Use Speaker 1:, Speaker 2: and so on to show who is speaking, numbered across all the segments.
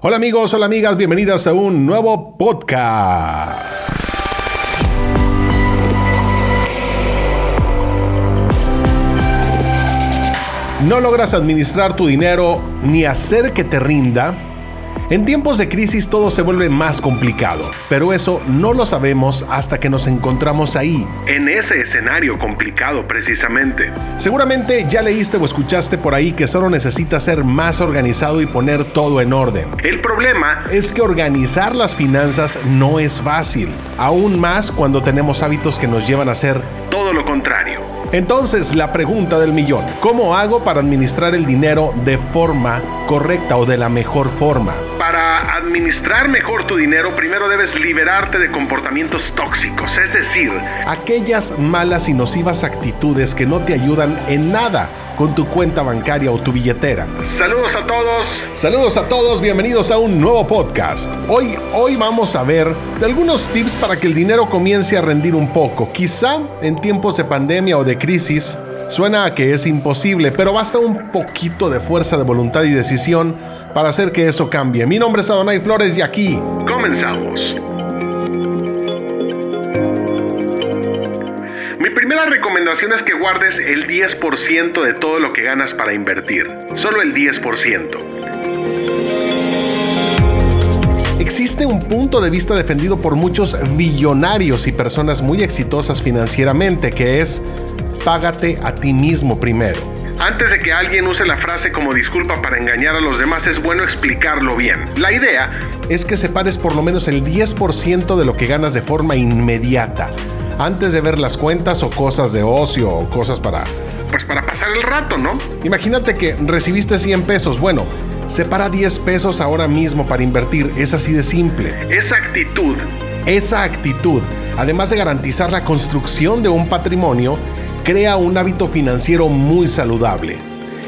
Speaker 1: Hola amigos, hola amigas, bienvenidas a un nuevo podcast. ¿No logras administrar tu dinero ni hacer que te rinda? En tiempos de crisis todo se vuelve más complicado, pero eso no lo sabemos hasta que nos encontramos ahí, en ese escenario complicado precisamente. Seguramente ya leíste o escuchaste por ahí que solo necesitas ser más organizado y poner todo en orden. El problema es que organizar las finanzas no es fácil, aún más cuando tenemos hábitos que nos llevan a hacer todo lo contrario. Entonces, la pregunta del millón, ¿cómo hago para administrar el dinero de forma correcta o de la mejor forma? Administrar mejor tu dinero, primero debes liberarte de comportamientos tóxicos, es decir, aquellas malas y nocivas actitudes que no te ayudan en nada con tu cuenta bancaria o tu billetera. Saludos a todos. Saludos a todos, bienvenidos a un nuevo podcast. Hoy, hoy vamos a ver de algunos tips para que el dinero comience a rendir un poco. Quizá en tiempos de pandemia o de crisis suena a que es imposible, pero basta un poquito de fuerza de voluntad y decisión para hacer que eso cambie. Mi nombre es Adonai Flores y aquí comenzamos. primera recomendación es que guardes el 10% de todo lo que ganas para invertir. Solo el 10%. Existe un punto de vista defendido por muchos billonarios y personas muy exitosas financieramente que es págate a ti mismo primero. Antes de que alguien use la frase como disculpa para engañar a los demás, es bueno explicarlo bien. La idea es que separes por lo menos el 10% de lo que ganas de forma inmediata antes de ver las cuentas o cosas de ocio o cosas para, pues para pasar el rato, ¿no? Imagínate que recibiste 100 pesos, bueno, separa 10 pesos ahora mismo para invertir, es así de simple. Esa actitud, esa actitud, además de garantizar la construcción de un patrimonio, crea un hábito financiero muy saludable.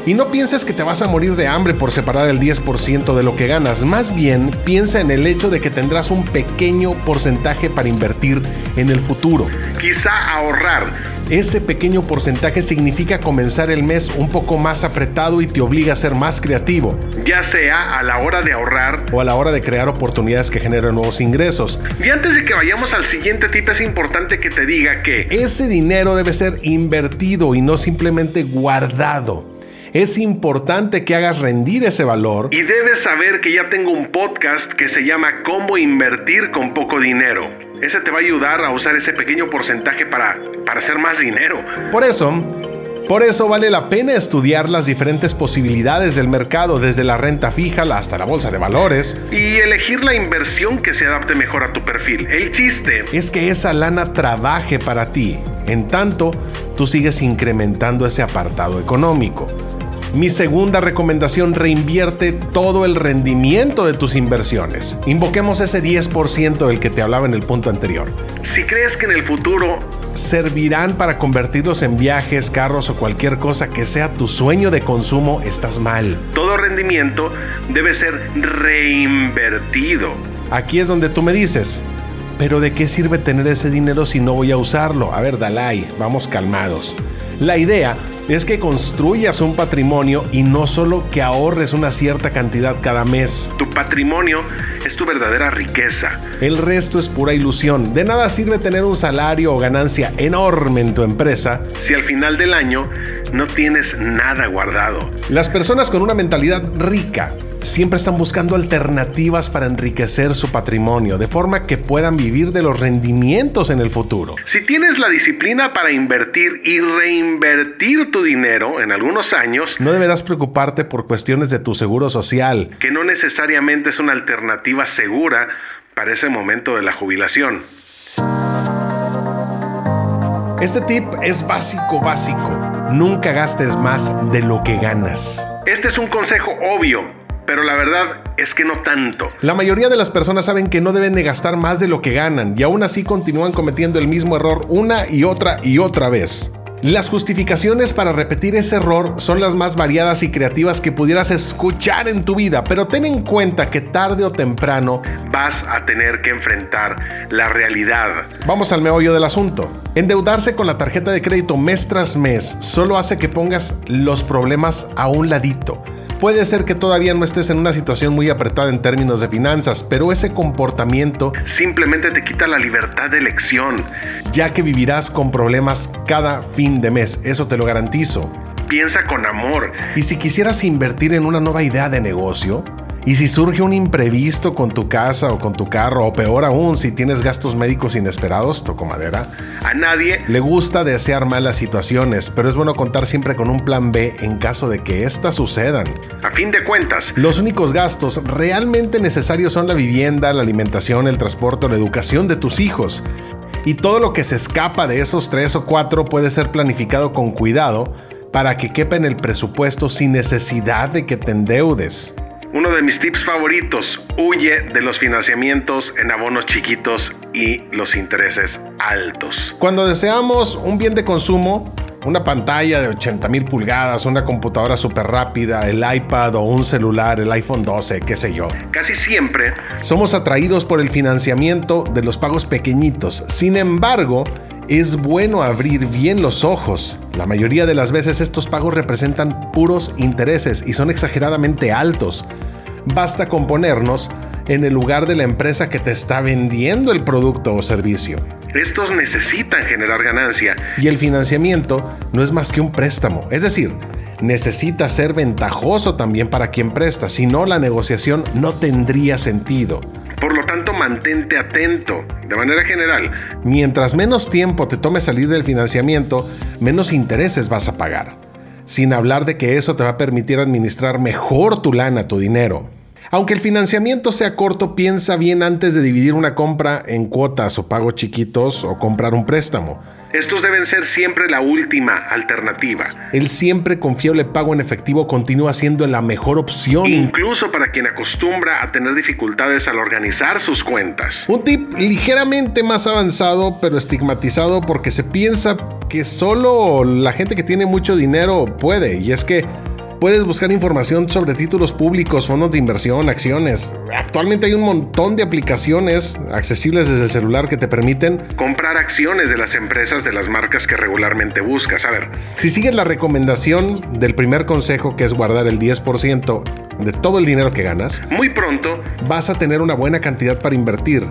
Speaker 1: Y no pienses que te vas a morir de hambre por separar el 10% de lo que ganas, más bien piensa en el hecho de que tendrás un pequeño porcentaje para invertir en el futuro. Quizá ahorrar. Ese pequeño porcentaje significa comenzar el mes un poco más apretado y te obliga a ser más creativo, ya sea a la hora de ahorrar o a la hora de crear oportunidades que generen nuevos ingresos. Y antes de que vayamos al siguiente tip es importante que te diga que ese dinero debe ser invertido y no simplemente guardado es importante que hagas rendir ese valor. Y debes saber que ya tengo un podcast que se llama Cómo invertir con poco dinero. Ese te va a ayudar a usar ese pequeño porcentaje para, para hacer más dinero. Por eso, por eso vale la pena estudiar las diferentes posibilidades del mercado, desde la renta fija hasta la bolsa de valores. Y elegir la inversión que se adapte mejor a tu perfil. El chiste es que esa lana trabaje para ti. En tanto, tú sigues incrementando ese apartado económico. Mi segunda recomendación, reinvierte todo el rendimiento de tus inversiones. Invoquemos ese 10% del que te hablaba en el punto anterior. Si crees que en el futuro servirán para convertirlos en viajes, carros o cualquier cosa que sea tu sueño de consumo, estás mal. Todo rendimiento debe ser reinvertido. Aquí es donde tú me dices, pero ¿de qué sirve tener ese dinero si no voy a usarlo? A ver, Dalai, vamos calmados. La idea es que construyas un patrimonio y no solo que ahorres una cierta cantidad cada mes. Tu patrimonio es tu verdadera riqueza. El resto es pura ilusión. De nada sirve tener un salario o ganancia enorme en tu empresa si al final del año no tienes nada guardado. Las personas con una mentalidad rica siempre están buscando alternativas para enriquecer su patrimonio, de forma que puedan vivir de los rendimientos en el futuro. Si tienes la disciplina para invertir y reinvertir tu dinero en algunos años, no deberás preocuparte por cuestiones de tu seguro social, que no necesariamente es una alternativa segura para ese momento de la jubilación. Este tip es básico, básico. Nunca gastes más de lo que ganas. Este es un consejo obvio pero la verdad es que no tanto. La mayoría de las personas saben que no deben de gastar más de lo que ganan y aún así continúan cometiendo el mismo error una y otra y otra vez. Las justificaciones para repetir ese error son las más variadas y creativas que pudieras escuchar en tu vida, pero ten en cuenta que tarde o temprano vas a tener que enfrentar la realidad. Vamos al meollo del asunto. Endeudarse con la tarjeta de crédito mes tras mes solo hace que pongas los problemas a un ladito Puede ser que todavía no estés en una situación muy apretada en términos de finanzas, pero ese comportamiento simplemente te quita la libertad de elección, ya que vivirás con problemas cada fin de mes, eso te lo garantizo. Piensa con amor. Y si quisieras invertir en una nueva idea de negocio, y si surge un imprevisto con tu casa o con tu carro, o peor aún, si tienes gastos médicos inesperados, toco madera, a nadie le gusta desear malas situaciones, pero es bueno contar siempre con un plan B en caso de que éstas sucedan. A fin de cuentas, los únicos gastos realmente necesarios son la vivienda, la alimentación, el transporte o la educación de tus hijos. Y todo lo que se escapa de esos tres o cuatro puede ser planificado con cuidado para que quepa en el presupuesto sin necesidad de que te endeudes. Uno de mis tips favoritos, huye de los financiamientos en abonos chiquitos y los intereses altos. Cuando deseamos un bien de consumo, una pantalla de 80 mil pulgadas, una computadora súper rápida, el iPad o un celular, el iPhone 12, qué sé yo. Casi siempre somos atraídos por el financiamiento de los pagos pequeñitos. Sin embargo, es bueno abrir bien los ojos. La mayoría de las veces estos pagos representan puros intereses y son exageradamente altos. Basta con ponernos en el lugar de la empresa que te está vendiendo el producto o servicio. Estos necesitan generar ganancia y el financiamiento no es más que un préstamo. Es decir, necesita ser ventajoso también para quien presta, si no la negociación no tendría sentido. Mantente atento. De manera general, mientras menos tiempo te tome salir del financiamiento, menos intereses vas a pagar. Sin hablar de que eso te va a permitir administrar mejor tu lana, tu dinero. Aunque el financiamiento sea corto, piensa bien antes de dividir una compra en cuotas o pagos chiquitos o comprar un préstamo. Estos deben ser siempre la última alternativa. El siempre confiable pago en efectivo continúa siendo la mejor opción. Incluso para quien acostumbra a tener dificultades al organizar sus cuentas. Un tip ligeramente más avanzado, pero estigmatizado porque se piensa que solo la gente que tiene mucho dinero puede. Y es que Puedes buscar información sobre títulos públicos, fondos de inversión, acciones. Actualmente hay un montón de aplicaciones accesibles desde el celular que te permiten comprar acciones de las empresas de las marcas que regularmente buscas. A ver, si sigues la recomendación del primer consejo que es guardar el 10% de todo el dinero que ganas, muy pronto vas a tener una buena cantidad para invertir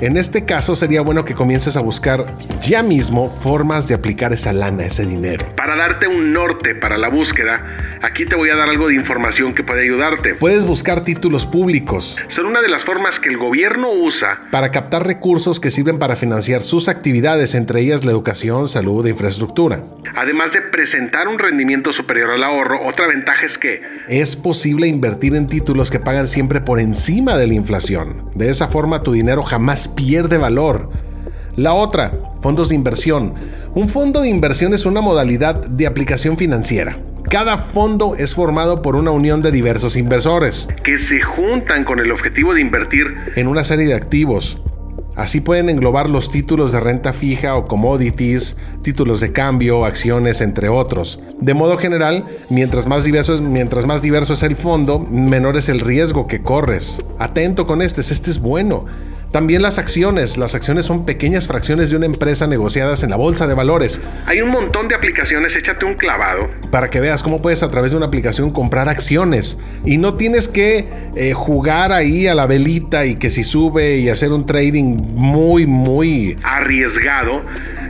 Speaker 1: en este caso sería bueno que comiences a buscar ya mismo formas de aplicar esa lana, ese dinero. Para darte un norte para la búsqueda, aquí te voy a dar algo de información que puede ayudarte. Puedes buscar títulos públicos. Son una de las formas que el gobierno usa para captar recursos que sirven para financiar sus actividades, entre ellas la educación, salud e infraestructura. Además de presentar un rendimiento superior al ahorro, otra ventaja es que es posible invertir en títulos que pagan siempre por encima de la inflación. De esa forma tu dinero jamás pierde valor. La otra, fondos de inversión. Un fondo de inversión es una modalidad de aplicación financiera. Cada fondo es formado por una unión de diversos inversores que se juntan con el objetivo de invertir en una serie de activos. Así pueden englobar los títulos de renta fija o commodities, títulos de cambio, acciones, entre otros. De modo general, mientras más diverso es, mientras más diverso es el fondo, menor es el riesgo que corres. Atento con este, este es bueno. También las acciones. Las acciones son pequeñas fracciones de una empresa negociadas en la bolsa de valores. Hay un montón de aplicaciones, échate un clavado. Para que veas cómo puedes a través de una aplicación comprar acciones. Y no tienes que eh, jugar ahí a la velita y que si sube y hacer un trading muy, muy arriesgado,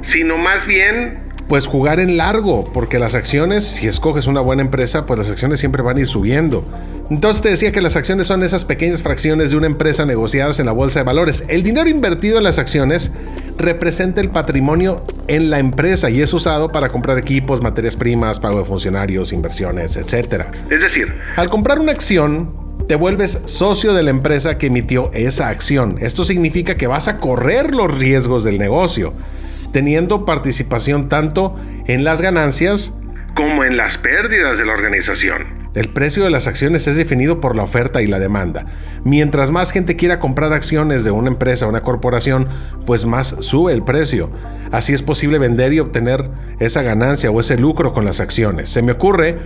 Speaker 1: sino más bien pues jugar en largo, porque las acciones, si escoges una buena empresa, pues las acciones siempre van a ir subiendo. Entonces te decía que las acciones son esas pequeñas fracciones de una empresa negociadas en la bolsa de valores. El dinero invertido en las acciones representa el patrimonio en la empresa y es usado para comprar equipos, materias primas, pago de funcionarios, inversiones, etc. Es decir, al comprar una acción, te vuelves socio de la empresa que emitió esa acción. Esto significa que vas a correr los riesgos del negocio, teniendo participación tanto en las ganancias como en las pérdidas de la organización. El precio de las acciones es definido por la oferta y la demanda. Mientras más gente quiera comprar acciones de una empresa o una corporación, pues más sube el precio. Así es posible vender y obtener esa ganancia o ese lucro con las acciones. Se me ocurre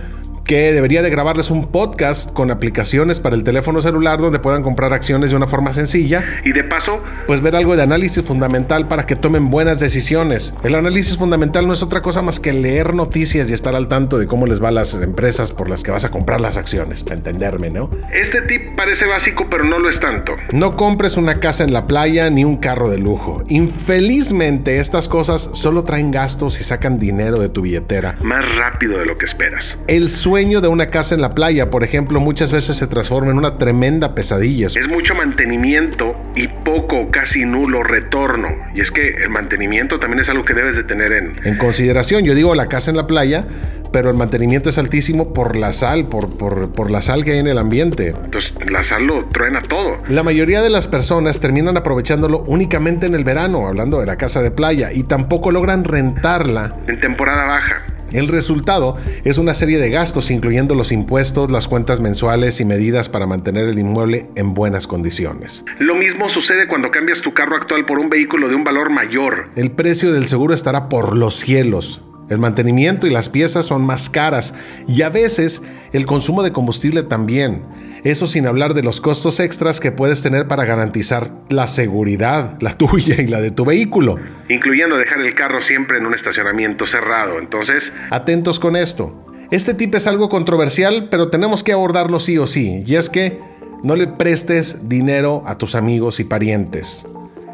Speaker 1: que debería de grabarles un podcast con aplicaciones para el teléfono celular donde puedan comprar acciones de una forma sencilla y de paso, pues ver algo de análisis fundamental para que tomen buenas decisiones. El análisis fundamental no es otra cosa más que leer noticias y estar al tanto de cómo les va a las empresas por las que vas a comprar las acciones, para entenderme, ¿no? Este tip parece básico, pero no lo es tanto. No compres una casa en la playa ni un carro de lujo. Infelizmente, estas cosas solo traen gastos y sacan dinero de tu billetera más rápido de lo que esperas. El sueño de una casa en la playa, por ejemplo, muchas veces se transforma en una tremenda pesadilla. Es mucho mantenimiento y poco, casi nulo retorno. Y es que el mantenimiento también es algo que debes de tener en, en consideración. Yo digo la casa en la playa, pero el mantenimiento es altísimo por la sal, por, por, por, la sal que hay en el ambiente. Entonces, la sal lo truena todo. La mayoría de las personas terminan aprovechándolo únicamente en el verano, hablando de la casa de playa, y tampoco logran rentarla en temporada baja. El resultado es una serie de gastos, incluyendo los impuestos, las cuentas mensuales y medidas para mantener el inmueble en buenas condiciones. Lo mismo sucede cuando cambias tu carro actual por un vehículo de un valor mayor. El precio del seguro estará por los cielos. El mantenimiento y las piezas son más caras y a veces el consumo de combustible también. Eso sin hablar de los costos extras que puedes tener para garantizar la seguridad, la tuya y la de tu vehículo. Incluyendo dejar el carro siempre en un estacionamiento cerrado. Entonces, atentos con esto. Este tip es algo controversial, pero tenemos que abordarlo sí o sí. Y es que no le prestes dinero a tus amigos y parientes.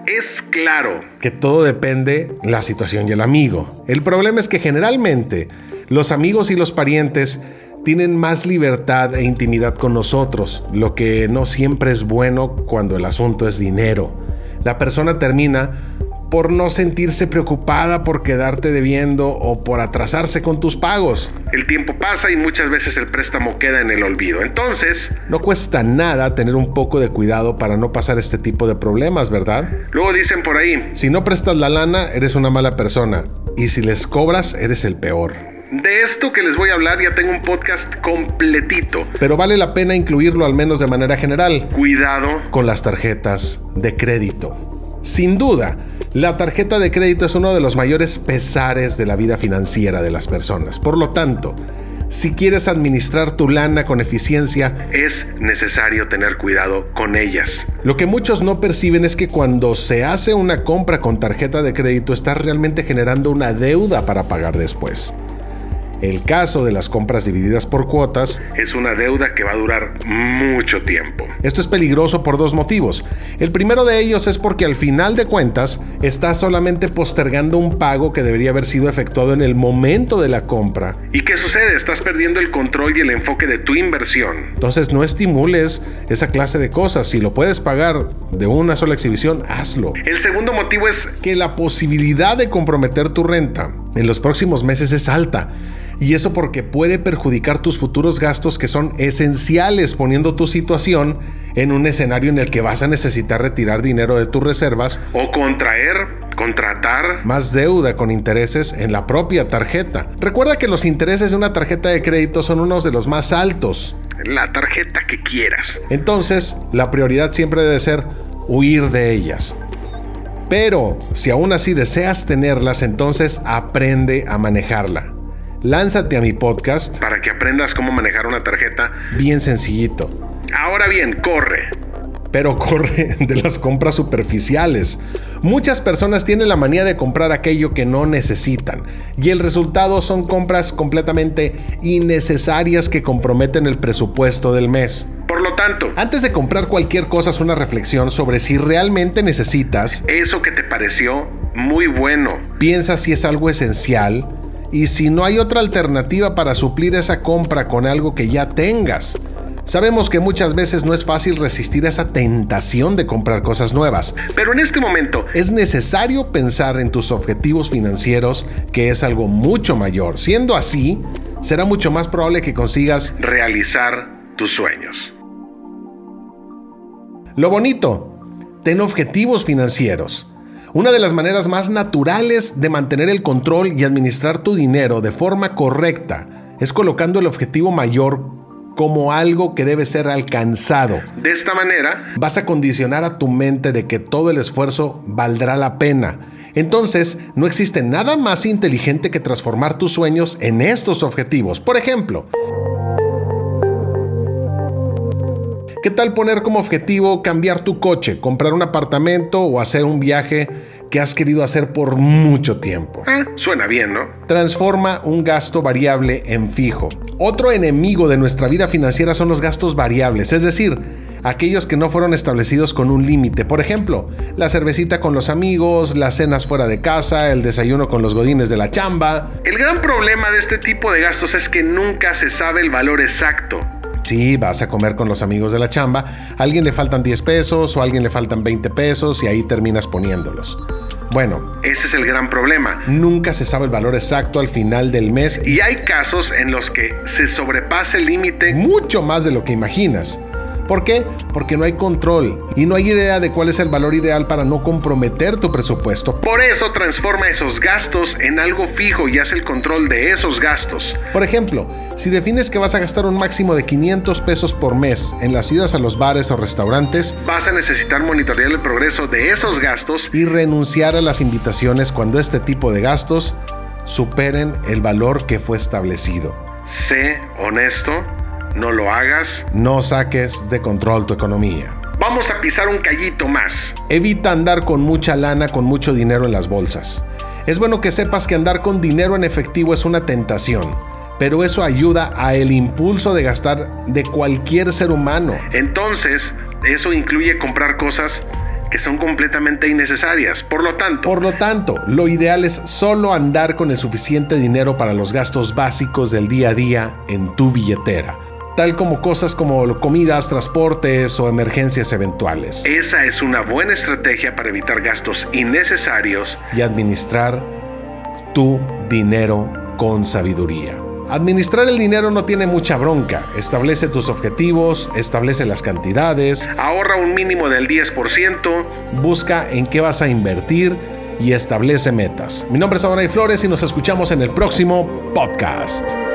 Speaker 1: Es claro que todo depende la situación y el amigo. El problema es que generalmente los amigos y los parientes tienen más libertad e intimidad con nosotros, lo que no siempre es bueno cuando el asunto es dinero. La persona termina por no sentirse preocupada por quedarte debiendo o por atrasarse con tus pagos. El tiempo pasa y muchas veces el préstamo queda en el olvido. Entonces, no cuesta nada tener un poco de cuidado para no pasar este tipo de problemas, ¿verdad? Luego dicen por ahí, si no prestas la lana, eres una mala persona. Y si les cobras, eres el peor. De esto que les voy a hablar ya tengo un podcast completito. Pero vale la pena incluirlo al menos de manera general. Cuidado con las tarjetas de crédito. Sin duda, la tarjeta de crédito es uno de los mayores pesares de la vida financiera de las personas. Por lo tanto, si quieres administrar tu lana con eficiencia, es necesario tener cuidado con ellas. Lo que muchos no perciben es que cuando se hace una compra con tarjeta de crédito, estás realmente generando una deuda para pagar después. El caso de las compras divididas por cuotas es una deuda que va a durar mucho tiempo. Esto es peligroso por dos motivos. El primero de ellos es porque al final de cuentas estás solamente postergando un pago que debería haber sido efectuado en el momento de la compra. ¿Y qué sucede? Estás perdiendo el control y el enfoque de tu inversión. Entonces no estimules esa clase de cosas. Si lo puedes pagar de una sola exhibición, hazlo. El segundo motivo es que la posibilidad de comprometer tu renta en los próximos meses es alta y eso porque puede perjudicar tus futuros gastos que son esenciales poniendo tu situación en un escenario en el que vas a necesitar retirar dinero de tus reservas o contraer, contratar más deuda con intereses en la propia tarjeta. Recuerda que los intereses de una tarjeta de crédito son unos de los más altos. La tarjeta que quieras. Entonces, la prioridad siempre debe ser huir de ellas. Pero si aún así deseas tenerlas, entonces aprende a manejarla lánzate a mi podcast para que aprendas cómo manejar una tarjeta bien sencillito. Ahora bien, corre. Pero corre de las compras superficiales. Muchas personas tienen la manía de comprar aquello que no necesitan y el resultado son compras completamente innecesarias que comprometen el presupuesto del mes. Por lo tanto, antes de comprar cualquier cosa, es una reflexión sobre si realmente necesitas eso que te pareció muy bueno. Piensa si es algo esencial y si no hay otra alternativa para suplir esa compra con algo que ya tengas. Sabemos que muchas veces no es fácil resistir esa tentación de comprar cosas nuevas, pero en este momento es necesario pensar en tus objetivos financieros, que es algo mucho mayor. Siendo así, será mucho más probable que consigas realizar tus sueños. Lo bonito, ten objetivos financieros. Una de las maneras más naturales de mantener el control y administrar tu dinero de forma correcta es colocando el objetivo mayor como algo que debe ser alcanzado. De esta manera, vas a condicionar a tu mente de que todo el esfuerzo valdrá la pena. Entonces, no existe nada más inteligente que transformar tus sueños en estos objetivos. Por ejemplo, ¿Qué tal poner como objetivo cambiar tu coche, comprar un apartamento o hacer un viaje que has querido hacer por mucho tiempo?
Speaker 2: Ah, suena bien, ¿no?
Speaker 1: Transforma un gasto variable en fijo. Otro enemigo de nuestra vida financiera son los gastos variables, es decir, aquellos que no fueron establecidos con un límite. Por ejemplo, la cervecita con los amigos, las cenas fuera de casa, el desayuno con los godines de la chamba.
Speaker 2: El gran problema de este tipo de gastos es que nunca se sabe el valor exacto.
Speaker 1: Sí, vas a comer con los amigos de la chamba, a alguien le faltan 10 pesos o a alguien le faltan 20 pesos y ahí terminas poniéndolos. Bueno,
Speaker 2: ese es el gran problema.
Speaker 1: Nunca se sabe el valor exacto al final del mes
Speaker 2: y hay casos en los que se sobrepasa el límite
Speaker 1: mucho más de lo que imaginas. ¿Por qué? Porque no hay control y no hay idea de cuál es el valor ideal para no comprometer tu presupuesto.
Speaker 2: Por eso transforma esos gastos en algo fijo y hace el control de esos gastos.
Speaker 1: Por ejemplo, si defines que vas a gastar un máximo de 500 pesos por mes en las idas a los bares o restaurantes,
Speaker 2: vas a necesitar monitorear el progreso de esos gastos
Speaker 1: y renunciar a las invitaciones cuando este tipo de gastos superen el valor que fue establecido.
Speaker 2: Sé honesto no lo hagas.
Speaker 1: No saques de control tu economía.
Speaker 2: Vamos a pisar un callito más.
Speaker 1: Evita andar con mucha lana, con mucho dinero en las bolsas. Es bueno que sepas que andar con dinero en efectivo es una tentación, pero eso ayuda a el impulso de gastar de cualquier ser humano.
Speaker 2: Entonces, eso incluye comprar cosas que son completamente innecesarias. Por lo tanto,
Speaker 1: por lo tanto, lo ideal es solo andar con el suficiente dinero para los gastos básicos del día a día en tu billetera tal como cosas como comidas, transportes o emergencias eventuales.
Speaker 2: Esa es una buena estrategia para evitar gastos innecesarios
Speaker 1: y administrar tu dinero con sabiduría. Administrar el dinero no tiene mucha bronca. Establece tus objetivos, establece las cantidades,
Speaker 2: ahorra un mínimo del 10%,
Speaker 1: busca en qué vas a invertir y establece metas. Mi nombre es Abraham Flores y nos escuchamos en el próximo podcast.